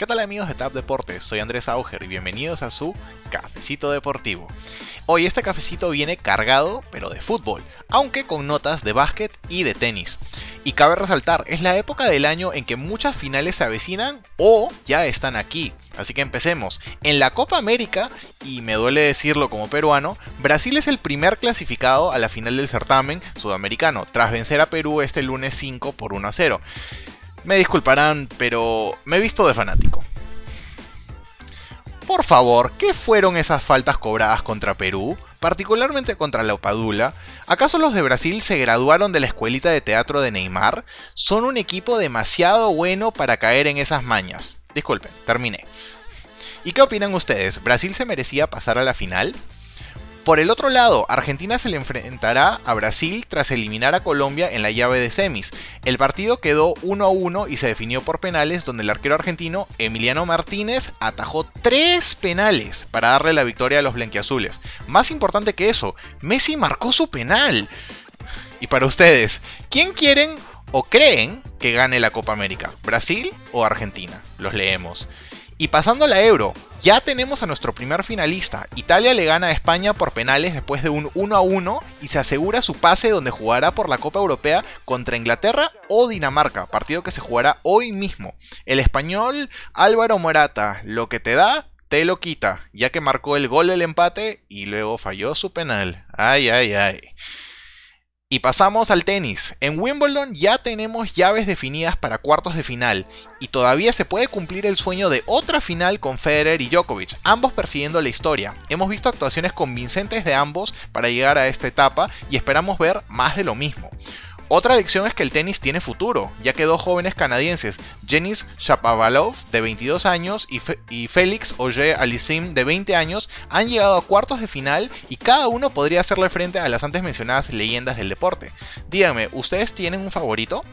¿Qué tal amigos de TAP Deportes? Soy Andrés Auger y bienvenidos a su Cafecito Deportivo. Hoy este cafecito viene cargado, pero de fútbol, aunque con notas de básquet y de tenis. Y cabe resaltar, es la época del año en que muchas finales se avecinan o ya están aquí. Así que empecemos. En la Copa América, y me duele decirlo como peruano, Brasil es el primer clasificado a la final del certamen sudamericano, tras vencer a Perú este lunes 5 por 1 a 0. Me disculparán, pero me he visto de fanático. Por favor, ¿qué fueron esas faltas cobradas contra Perú? Particularmente contra la Opadula. ¿Acaso los de Brasil se graduaron de la escuelita de teatro de Neymar? Son un equipo demasiado bueno para caer en esas mañas. Disculpen, terminé. ¿Y qué opinan ustedes? ¿Brasil se merecía pasar a la final? Por el otro lado, Argentina se le enfrentará a Brasil tras eliminar a Colombia en la llave de semis. El partido quedó 1 a 1 y se definió por penales donde el arquero argentino Emiliano Martínez atajó tres penales para darle la victoria a los blanquiazules. Más importante que eso, Messi marcó su penal. Y para ustedes, ¿quién quieren o creen que gane la Copa América? ¿Brasil o Argentina? Los leemos. Y pasando a la Euro, ya tenemos a nuestro primer finalista. Italia le gana a España por penales después de un 1 a 1 y se asegura su pase donde jugará por la Copa Europea contra Inglaterra o Dinamarca, partido que se jugará hoy mismo. El español Álvaro Morata, lo que te da, te lo quita, ya que marcó el gol del empate y luego falló su penal. Ay, ay, ay. Y pasamos al tenis. En Wimbledon ya tenemos llaves definidas para cuartos de final y todavía se puede cumplir el sueño de otra final con Federer y Djokovic, ambos persiguiendo la historia. Hemos visto actuaciones convincentes de ambos para llegar a esta etapa y esperamos ver más de lo mismo. Otra adicción es que el tenis tiene futuro, ya que dos jóvenes canadienses, Jenis Shapovalov de 22 años y, Félix Auger Aliassime de 20 años, han llegado a cuartos de final y cada uno podría hacerle frente a las antes mencionadas leyendas del deporte. Díganme, ¿ustedes tienen un favorito?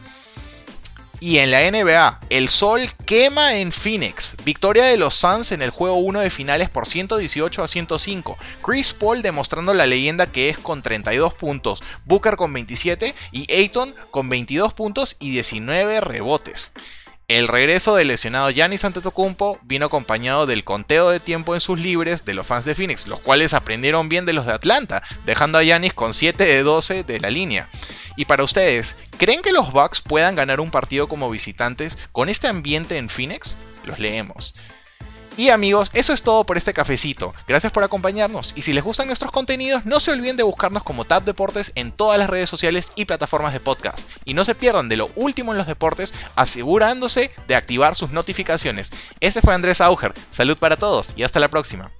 Y en la NBA, el sol quema en Phoenix. Victoria de los Suns en el juego 1 de finales por 118 a 105. Chris Paul demostrando la leyenda que es con 32 puntos. Booker con 27 y Ayton con 22 puntos y 19 rebotes. El regreso del lesionado Giannis Antetokounmpo vino acompañado del conteo de tiempo en sus libres de los fans de Phoenix, los cuales aprendieron bien de los de Atlanta, dejando a Giannis con 7 de 12 de la línea. Y para ustedes, ¿creen que los Bucks puedan ganar un partido como visitantes con este ambiente en Phoenix? Los leemos. Y amigos, eso es todo por este cafecito. Gracias por acompañarnos y si les gustan nuestros contenidos, no se olviden de buscarnos como Tap Deportes en todas las redes sociales y plataformas de podcast. Y no se pierdan de lo último en los deportes, asegurándose de activar sus notificaciones. Este fue Andrés Auger. Salud para todos y hasta la próxima.